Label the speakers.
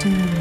Speaker 1: Still.